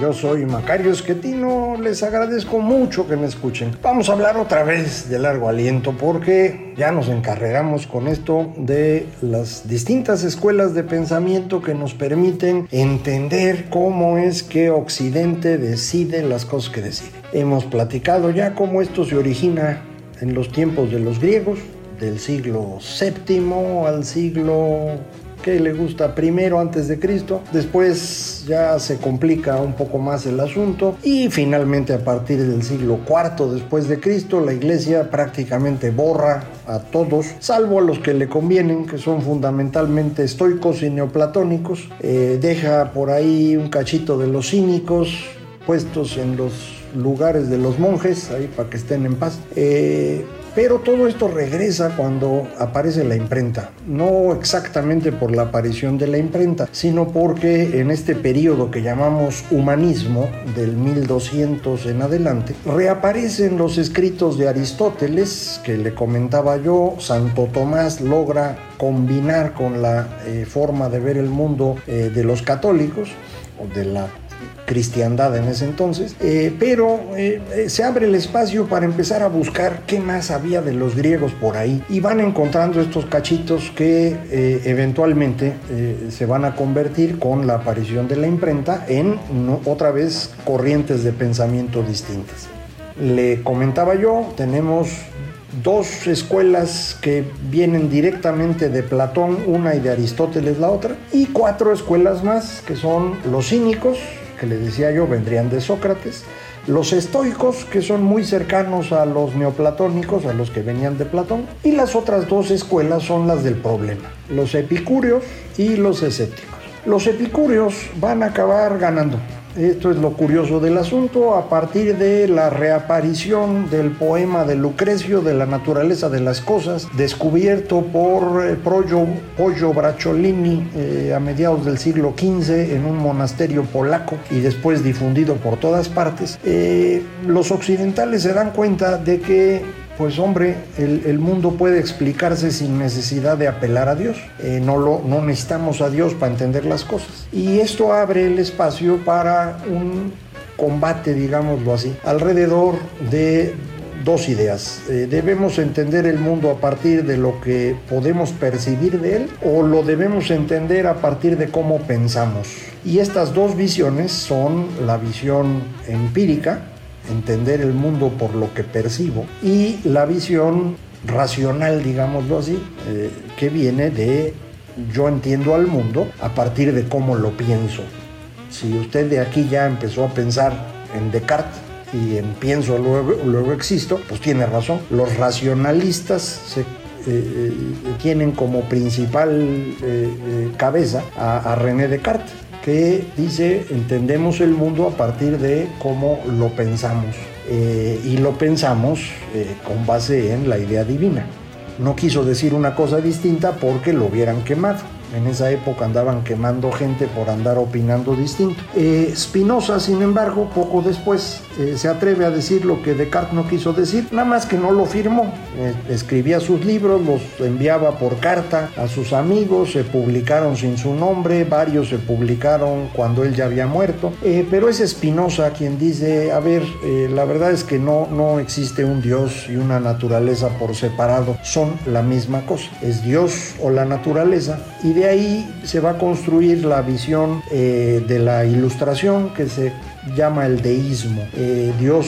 Yo soy Macario Esquetino, les agradezco mucho que me escuchen. Vamos a hablar otra vez de largo aliento porque ya nos encarregamos con esto de las distintas escuelas de pensamiento que nos permiten entender cómo es que Occidente decide las cosas que decide. Hemos platicado ya cómo esto se origina en los tiempos de los griegos, del siglo VII al siglo que le gusta primero antes de Cristo, después ya se complica un poco más el asunto y finalmente a partir del siglo IV después de Cristo la iglesia prácticamente borra a todos, salvo a los que le convienen, que son fundamentalmente estoicos y neoplatónicos, eh, deja por ahí un cachito de los cínicos puestos en los lugares de los monjes, ahí para que estén en paz. Eh, pero todo esto regresa cuando aparece la imprenta, no exactamente por la aparición de la imprenta, sino porque en este periodo que llamamos humanismo, del 1200 en adelante, reaparecen los escritos de Aristóteles, que le comentaba yo, Santo Tomás logra combinar con la eh, forma de ver el mundo eh, de los católicos, de la cristiandad en ese entonces, eh, pero eh, se abre el espacio para empezar a buscar qué más había de los griegos por ahí y van encontrando estos cachitos que eh, eventualmente se van a convertir con la aparición de la imprenta en otra vez corrientes de pensamiento distintas. Le comentaba yo, tenemos dos escuelas que vienen directamente de Platón, una y de Aristóteles la otra, y cuatro escuelas más que son los cínicos, que le decía yo vendrían de Sócrates, los estoicos, que son muy cercanos a los neoplatónicos, a los que venían de Platón, y las otras dos escuelas son las del problema, los epicúreos y los escépticos. Los epicúreos van a acabar ganando, esto es lo curioso del asunto, a partir de la reaparición del poema de Lucrecio de la naturaleza de las cosas, descubierto por eh, Pollo, Bracciolini eh, a mediados del siglo XV en un monasterio polaco y después difundido por todas partes, eh, los occidentales se dan cuenta de que pues hombre, el, mundo puede explicarse sin necesidad de apelar a Dios. Eh, no, lo, no necesitamos a Dios para entender las cosas. Y esto abre el espacio para un combate, digámoslo así, alrededor de dos ideas. Eh, ¿Debemos entender el mundo a partir de lo que podemos percibir de él o lo debemos entender a partir de cómo pensamos? Y estas dos visiones son la visión empírica, entender el mundo por lo que percibo y la visión racional, digámoslo así, eh, que viene de yo entiendo al mundo a partir de cómo lo pienso. Si usted de aquí ya empezó a pensar en Descartes y en pienso luego, luego existo, pues tiene razón. Los racionalistas se eh, tienen como principal eh, cabeza a, a René Descartes que dice entendemos el mundo a partir de cómo lo pensamos eh, y lo pensamos eh, con base en la idea divina. No quiso decir una cosa distinta porque lo hubieran quemado. En esa época andaban quemando gente por andar opinando distinto. Eh, Spinoza, sin embargo, poco después eh, se atreve a decir lo que Descartes no quiso decir, nada más que no lo firmó. Eh, escribía sus libros, los enviaba por carta a sus amigos, se publicaron sin su nombre, varios se publicaron cuando él ya había muerto. Pero es Spinoza quien dice, a ver, la verdad es que no, no existe un Dios y una naturaleza por separado, son la misma cosa. Es Dios o la naturaleza ahí se va a construir la visión eh, de la ilustración que se llama el deísmo. Eh, Dios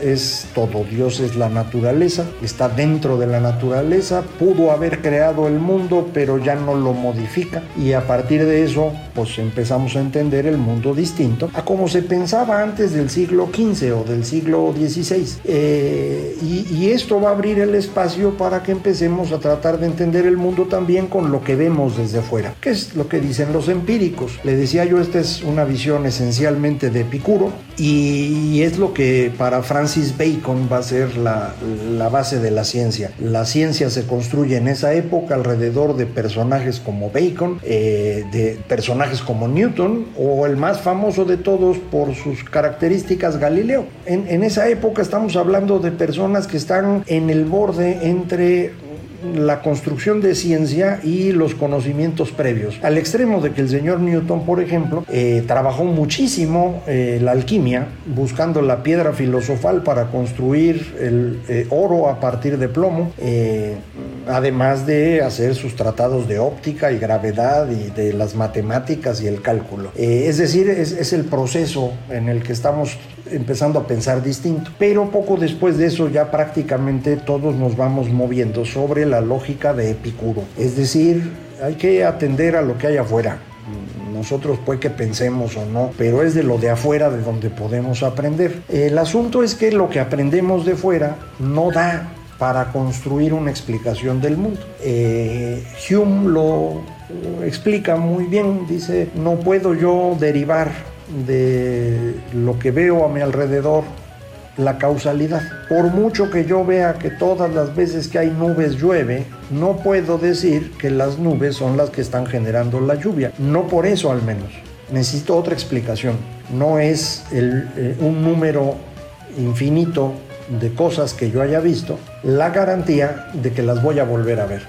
es todo. Dios es la naturaleza, está dentro de la naturaleza, pudo haber creado el mundo, pero ya no lo modifica. Y a partir de eso, pues empezamos a entender el mundo distinto a como se pensaba antes del siglo XV o del siglo XVI. Eh, y, esto va a abrir el espacio para que empecemos a tratar de entender el mundo también con lo que vemos desde fuera, que es lo que dicen los empíricos. Le decía yo, esta es una visión esencialmente de Epicuro y es lo que para Francis Bacon va a ser la, la base de la ciencia. La ciencia se construye en esa época alrededor de personajes como Bacon, eh, de personajes como Newton o el más famoso de todos por sus características Galileo. En, en esa época estamos hablando de personas que están en el borde entre la construcción de ciencia y los conocimientos previos. Al extremo de que el señor Newton, por ejemplo, eh, trabajó muchísimo eh, la alquimia, buscando la piedra filosofal para construir el eh, oro a partir de plomo, además de hacer sus tratados de óptica y gravedad y de las matemáticas y el cálculo. es decir, es, es el proceso en el que estamos empezando a pensar distinto. Pero poco después de eso ya prácticamente todos nos vamos moviendo sobre la lógica de Epicuro. Es decir, hay que atender a lo que hay afuera. Nosotros puede que pensemos o no, pero es de lo de afuera de donde podemos aprender. El asunto es que lo que aprendemos de fuera no da para construir una explicación del mundo. Eh, Hume lo explica muy bien, dice, no puedo yo derivar de lo que veo a mi alrededor la causalidad. Por mucho que yo vea que todas las veces que hay nubes llueve, no puedo decir que las nubes son las que están generando la lluvia. No por eso al menos. Necesito otra explicación. No es eh, un número infinito de cosas que yo haya visto la garantía de que las voy a volver a ver.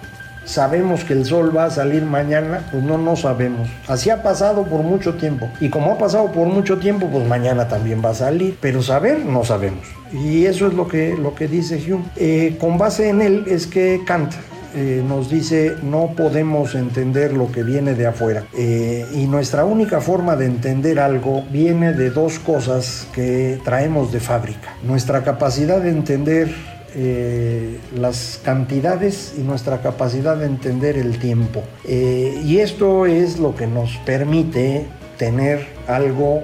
¿Sabemos que el sol va a salir mañana? Pues no, no sabemos. Así ha pasado por mucho tiempo. Y como ha pasado por mucho tiempo, pues mañana también va a salir. Pero saber, no sabemos. Y eso es lo que, lo que dice Hume. Eh, con base en él es que Kant eh, nos dice no podemos entender lo que viene de afuera. Eh, y nuestra única forma de entender algo viene de dos cosas que traemos de fábrica. Nuestra capacidad de entender eh, las cantidades y nuestra capacidad de entender el tiempo. Y esto es lo que nos permite tener algo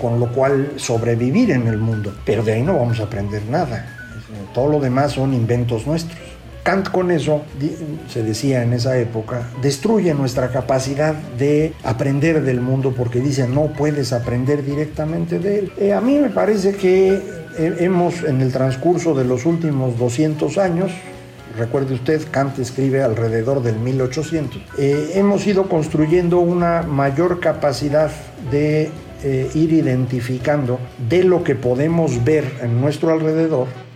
con lo cual sobrevivir en el mundo. Pero de ahí no vamos a aprender nada. Todo lo demás son inventos nuestros. Kant con eso, se decía en esa época, destruye nuestra capacidad de aprender del mundo porque dice no puedes aprender directamente de él. Eh, a mí me parece que hemos en el transcurso de los últimos 200 años, recuerde usted, Kant escribe alrededor del 1800, eh, hemos ido construyendo una mayor capacidad de eh, ir identificando de lo que podemos ver en nuestro alrededor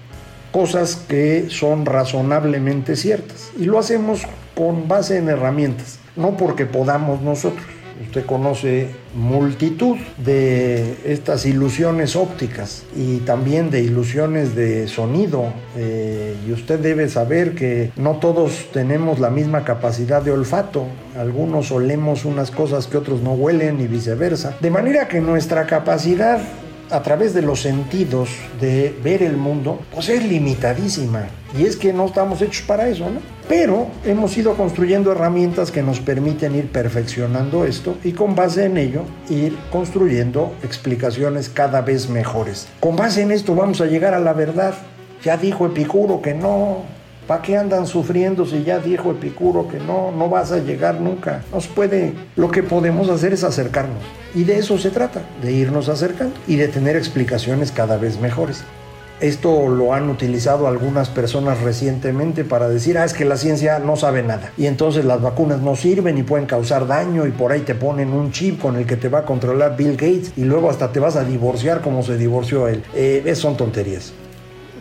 cosas que son razonablemente ciertas. Y lo hacemos con base en herramientas, no porque podamos nosotros. Usted conoce multitud de estas ilusiones ópticas y también de ilusiones de sonido. Eh, y usted debe saber que no todos tenemos la misma capacidad de olfato. Algunos olemos unas cosas que otros no huelen y viceversa. De manera que nuestra capacidad a través de los sentidos de ver el mundo, pues es limitadísima. Y es que no estamos hechos para eso, ¿no? Pero hemos ido construyendo herramientas que nos permiten ir perfeccionando esto y con base en ello ir construyendo explicaciones cada vez mejores. Con base en esto vamos a llegar a la verdad. Ya dijo Epicuro que no, ¿Para qué andan sufriendo si ya dijo Epicuro que no, no vas a llegar nunca? Nos puede, lo que podemos hacer es acercarnos. Y de eso se trata, de irnos acercando y de tener explicaciones cada vez mejores. Esto lo han utilizado algunas personas recientemente para decir, ah, es que la ciencia no sabe nada. Y entonces las vacunas no sirven y pueden causar daño y por ahí te ponen un chip con el que te va a controlar Bill Gates y luego hasta te vas a divorciar como se divorció él. Eh, son tonterías.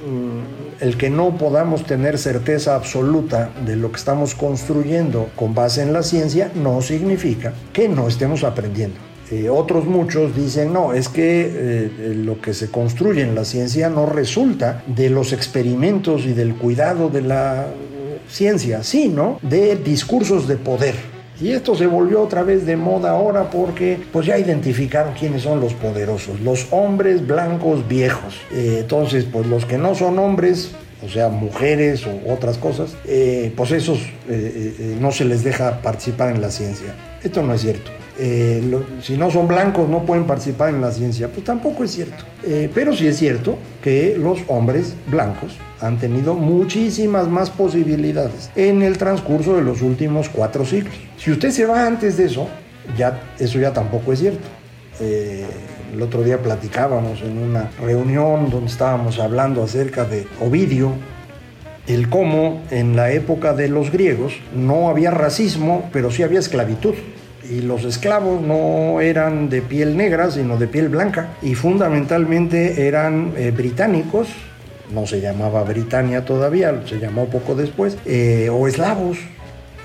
Mm, el que no podamos tener certeza absoluta de lo que estamos construyendo con base en la ciencia no significa que no estemos aprendiendo. Eh, otros muchos dicen, no, es que eh, lo que se construye en la ciencia no resulta de los experimentos y del cuidado de la ciencia, sino de discursos de poder. Y esto se volvió otra vez de moda ahora porque pues ya identificaron quiénes son los poderosos, los hombres blancos viejos. Eh, entonces, pues los que no son hombres, o sea, mujeres o otras cosas, eh, pues esos eh, no se les deja participar en la ciencia. Esto no es cierto. si no son blancos no pueden participar en la ciencia, pues tampoco es cierto. pero sí es cierto que los hombres blancos han tenido muchísimas más posibilidades en el transcurso de los últimos cuatro siglos. Si usted se va antes de eso, ya, eso ya tampoco es cierto. Eh, el otro día platicábamos en una reunión donde estábamos hablando acerca de Ovidio, el cómo en la época de los griegos no había racismo, pero sí había esclavitud. Y los esclavos no eran de piel negra, sino de piel blanca. Y fundamentalmente eran eh, británicos no se llamaba Britania todavía, se llamó poco después, eh, o eslavos,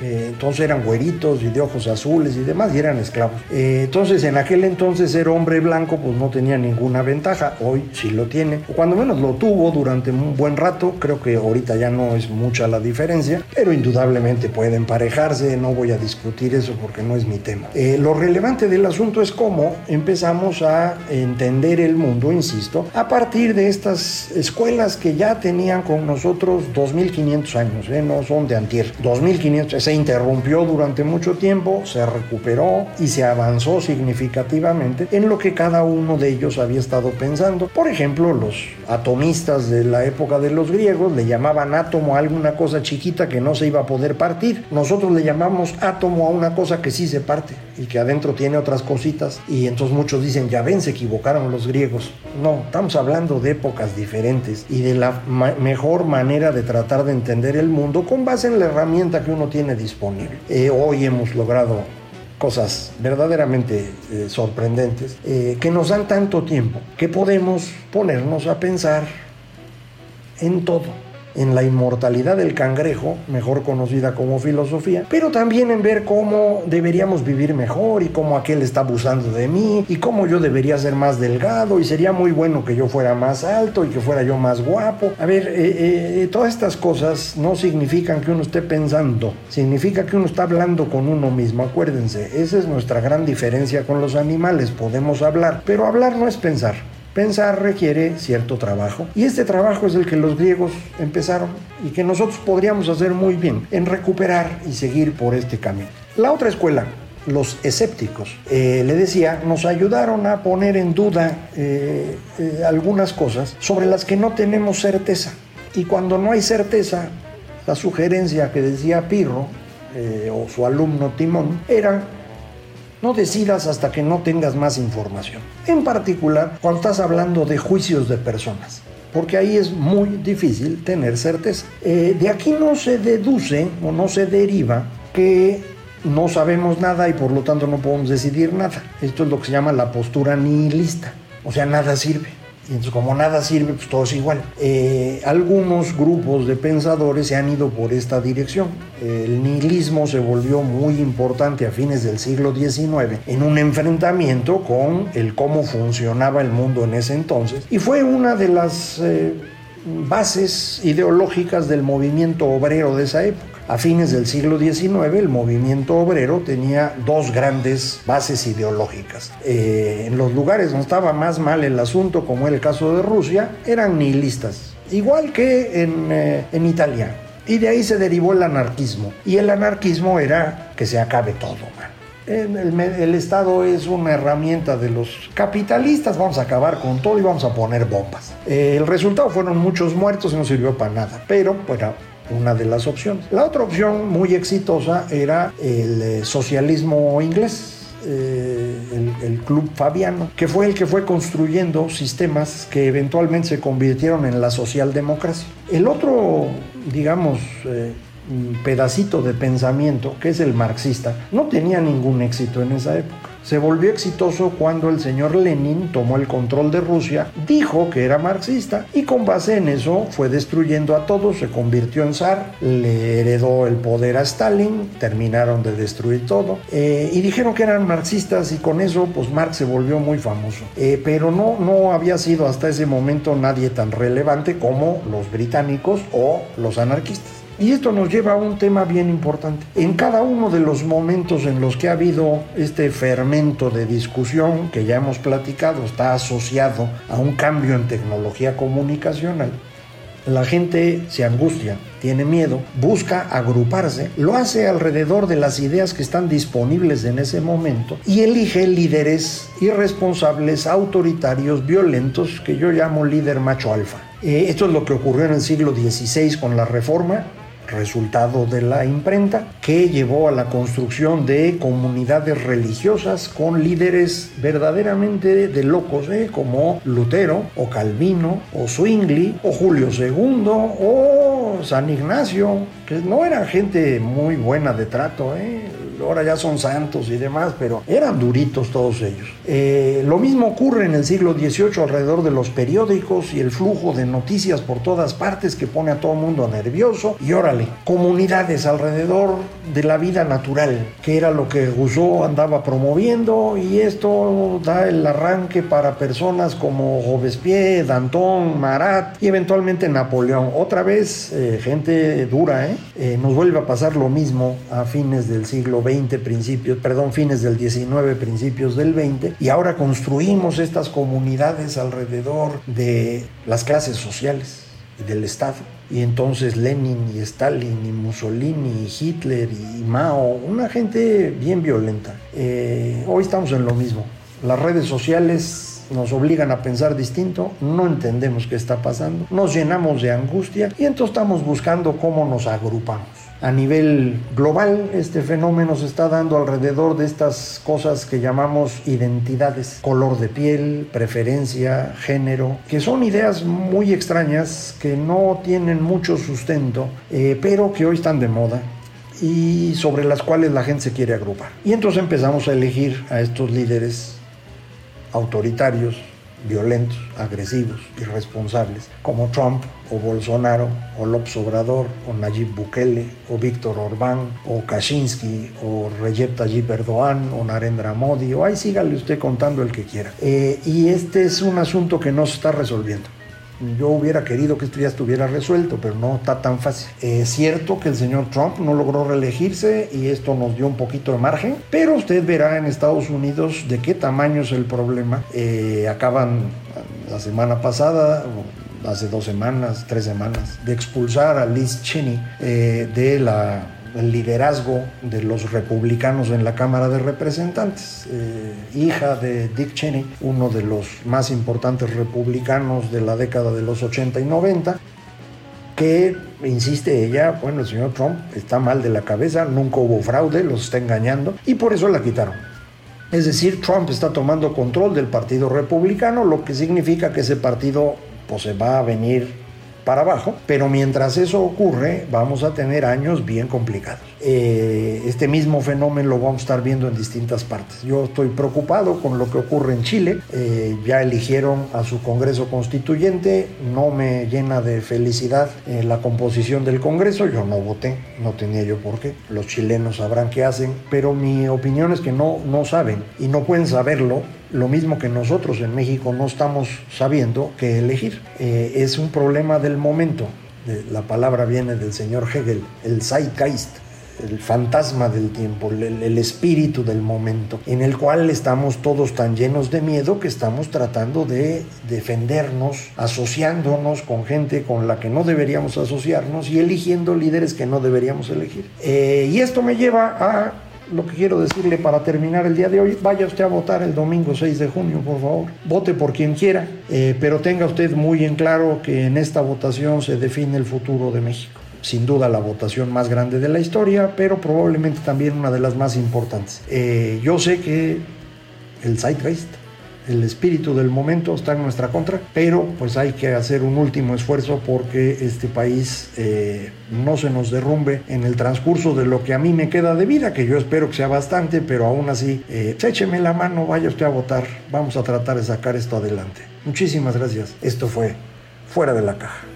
eh, entonces eran güeritos y de ojos azules y demás y eran esclavos. Eh, entonces en aquel entonces ser hombre blanco pues no tenía ninguna ventaja, hoy sí lo tiene, o cuando menos lo tuvo durante un buen rato, creo que ahorita ya no es mucha la diferencia, pero indudablemente pueden emparejarse, no voy a discutir eso porque no es mi tema. Eh, lo relevante del asunto es cómo empezamos a entender el mundo, insisto, a partir de estas escuelas que ya tenían con nosotros 2500 años, no son de antier, 2500 se interrumpió durante mucho tiempo, se recuperó y se avanzó significativamente en lo que cada uno de ellos había estado pensando. Por ejemplo, los atomistas de la época de los griegos le llamaban átomo a alguna cosa chiquita que no se iba a poder partir. Nosotros le llamamos átomo a una cosa que sí se parte y que adentro tiene otras cositas. Y entonces muchos dicen, ya ven, se equivocaron los griegos. No, estamos hablando de épocas diferentes y de la mejor manera de tratar de entender el mundo con base en la herramienta que uno tiene disponible. Eh, hoy hemos logrado cosas verdaderamente eh, sorprendentes eh, que nos dan tanto tiempo que podemos ponernos a pensar en todo en la inmortalidad del cangrejo, mejor conocida como filosofía, pero también en ver cómo deberíamos vivir mejor y cómo aquel está abusando de mí y cómo yo debería ser más delgado y sería muy bueno que yo fuera más alto y que fuera yo más guapo. A ver, eh, eh, todas estas cosas no significan que uno esté pensando, significa que uno está hablando con uno mismo. Acuérdense, esa es nuestra gran diferencia con los animales. Podemos hablar, pero hablar no es pensar. Pensar requiere cierto trabajo y este trabajo es el que los griegos empezaron y que nosotros podríamos hacer muy bien en recuperar y seguir por este camino. La otra escuela, los escépticos, eh, le decía, nos ayudaron a poner en duda eh, eh, algunas cosas sobre las que no tenemos certeza. Y cuando no hay certeza, la sugerencia que decía Pirro o su alumno Timón era no decidas hasta que no tengas más información. En particular, cuando estás hablando de juicios de personas porque ahí es muy difícil tener certeza. Eh, de aquí no se deduce o no se deriva que no sabemos nada y por lo tanto no podemos decidir nada. Esto es lo que se llama la postura nihilista, o sea, nada sirve. Entonces como nada sirve, pues todo es igual. Eh, algunos grupos de pensadores se han ido por esta dirección. El nihilismo se volvió muy importante a fines del siglo XIX en un enfrentamiento con el cómo funcionaba el mundo en ese entonces. Y fue una de las eh, bases ideológicas del movimiento obrero de esa época. A fines del siglo XIX el movimiento obrero tenía dos grandes bases ideológicas. Eh, en los lugares donde estaba más mal el asunto, como el caso de Rusia, eran nihilistas, igual que en, eh, en Italia. Y de ahí se derivó el anarquismo. Y el anarquismo era que se acabe todo, El, Estado es una herramienta de los capitalistas, vamos a acabar con todo y vamos a poner bombas. Eh, el resultado fueron muchos muertos y no sirvió para nada, pero bueno, una de las opciones. La otra opción muy exitosa era el eh, socialismo inglés. Eh, el, Club Fabiano, que fue el que fue construyendo sistemas que eventualmente se convirtieron en la socialdemocracia. El otro, digamos, eh, pedacito de pensamiento, que es el marxista, no tenía ningún éxito en esa época se volvió exitoso cuando el señor Lenin tomó el control de Rusia, dijo que era marxista y con base en eso fue destruyendo a todos, se convirtió en zar, le heredó el poder a Stalin, terminaron de destruir todo eh, y dijeron que eran marxistas y con eso pues Marx se volvió muy famoso. Eh, pero no, no había sido hasta ese momento nadie tan relevante como los británicos o los anarquistas. Y esto nos lleva a un tema bien importante. En cada uno de los momentos en los que ha habido este fermento de discusión que ya hemos platicado, está asociado a un cambio en tecnología comunicacional, la gente se angustia, tiene miedo, busca agruparse, lo hace alrededor de las ideas que están disponibles en ese momento y elige líderes irresponsables, autoritarios, violentos, que yo llamo líder macho alfa. Eh, esto es lo que ocurrió en el siglo XVI con la Reforma, resultado de la imprenta, que llevó a la construcción de comunidades religiosas con líderes verdaderamente de locos, ¿eh? como Lutero o Calvino o Zwingli o Julio II o San Ignacio, que no eran gente muy buena de trato, ¿eh? Ahora ya son santos y demás, pero eran duritos todos ellos. Eh, lo mismo ocurre en el siglo XVIII alrededor de los periódicos y el flujo de noticias por todas partes que pone a todo mundo nervioso. Y órale, comunidades alrededor de la vida natural, que era lo que Rousseau andaba promoviendo y esto da el arranque para personas como Robespierre, Danton, Marat y eventualmente Napoleón. Otra vez, eh, gente dura, ¿eh? ¿eh? Nos vuelve a pasar lo mismo a fines del siglo XX, principios, perdón, fines del XIX, principios del XX y ahora construimos estas comunidades alrededor de las clases sociales y del Estado. Y entonces Lenin y Stalin y Mussolini y Hitler y Mao, una gente bien violenta. Eh, hoy estamos en lo mismo. Las redes sociales nos obligan a pensar distinto, no entendemos qué está pasando, nos llenamos de angustia y entonces estamos buscando cómo nos agrupamos. A nivel global, este fenómeno se está dando alrededor de estas cosas que llamamos identidades, color de piel, preferencia, género, que son ideas muy extrañas, que no tienen mucho sustento, eh, pero que hoy están de moda y sobre las cuales la gente se quiere agrupar. Y entonces empezamos a elegir a estos líderes autoritarios, violentos, agresivos, irresponsables, como Trump o Bolsonaro o López Obrador o Nayib Bukele o Víctor Orbán o Kaczynski o Recep Tayyip Erdogan o Narendra Modi o ahí sígale usted contando el que quiera. Eh, y este es un asunto que no se está resolviendo. Yo hubiera querido que esto ya estuviera resuelto, pero no está tan fácil. Es cierto que el señor Trump no logró reelegirse y esto nos dio un poquito de margen, pero usted verá en Estados Unidos de qué tamaño es el problema. Eh, acaban la semana pasada, hace dos semanas, tres semanas, de expulsar a Liz Cheney eh, liderazgo de los republicanos en la Cámara de Representantes, eh, hija de Dick Cheney, uno de los más importantes republicanos de la década de los 80 y 90, que insiste ella, bueno, el señor Trump está mal de la cabeza, nunca hubo fraude, los está engañando y por eso la quitaron. Es decir, Trump está tomando control del Partido Republicano, lo que significa que ese partido pues, se va a venir para abajo, pero mientras eso ocurre vamos a tener años bien complicados. Eh, este mismo fenómeno lo vamos a estar viendo en distintas partes. Yo estoy preocupado con lo que ocurre en Chile, eh, ya eligieron a su Congreso Constituyente, no me llena de felicidad eh, la composición del Congreso, yo no voté, no tenía yo por qué, los chilenos sabrán qué hacen, pero mi opinión es que no, no saben y no pueden saberlo. Lo mismo que nosotros en México no estamos sabiendo qué elegir. Eh, es un problema del momento. La palabra viene del señor Hegel, el Zeitgeist, el fantasma del tiempo, el, espíritu del momento, en el cual estamos todos tan llenos de miedo que estamos tratando de defendernos, asociándonos con gente con la que no deberíamos asociarnos y eligiendo líderes que no deberíamos elegir. Eh, y esto me lleva a lo que quiero decirle para terminar el día de hoy, vaya usted a votar el domingo 6 de junio, por favor. Vote por quien quiera, eh, pero tenga usted muy en claro que en esta votación se define el futuro de México. Sin duda la votación más grande de la historia, pero probablemente también una de las más importantes. Eh, yo sé que el Zeitgeist el espíritu del momento está en nuestra contra, pero pues hay que hacer un último esfuerzo porque este país eh, no se nos derrumbe en el transcurso de lo que a mí me queda de vida, que yo espero que sea bastante, pero aún así, eh, écheme la mano, vaya usted a votar, vamos a tratar de sacar esto adelante. Muchísimas gracias. Esto fue Fuera de la Caja.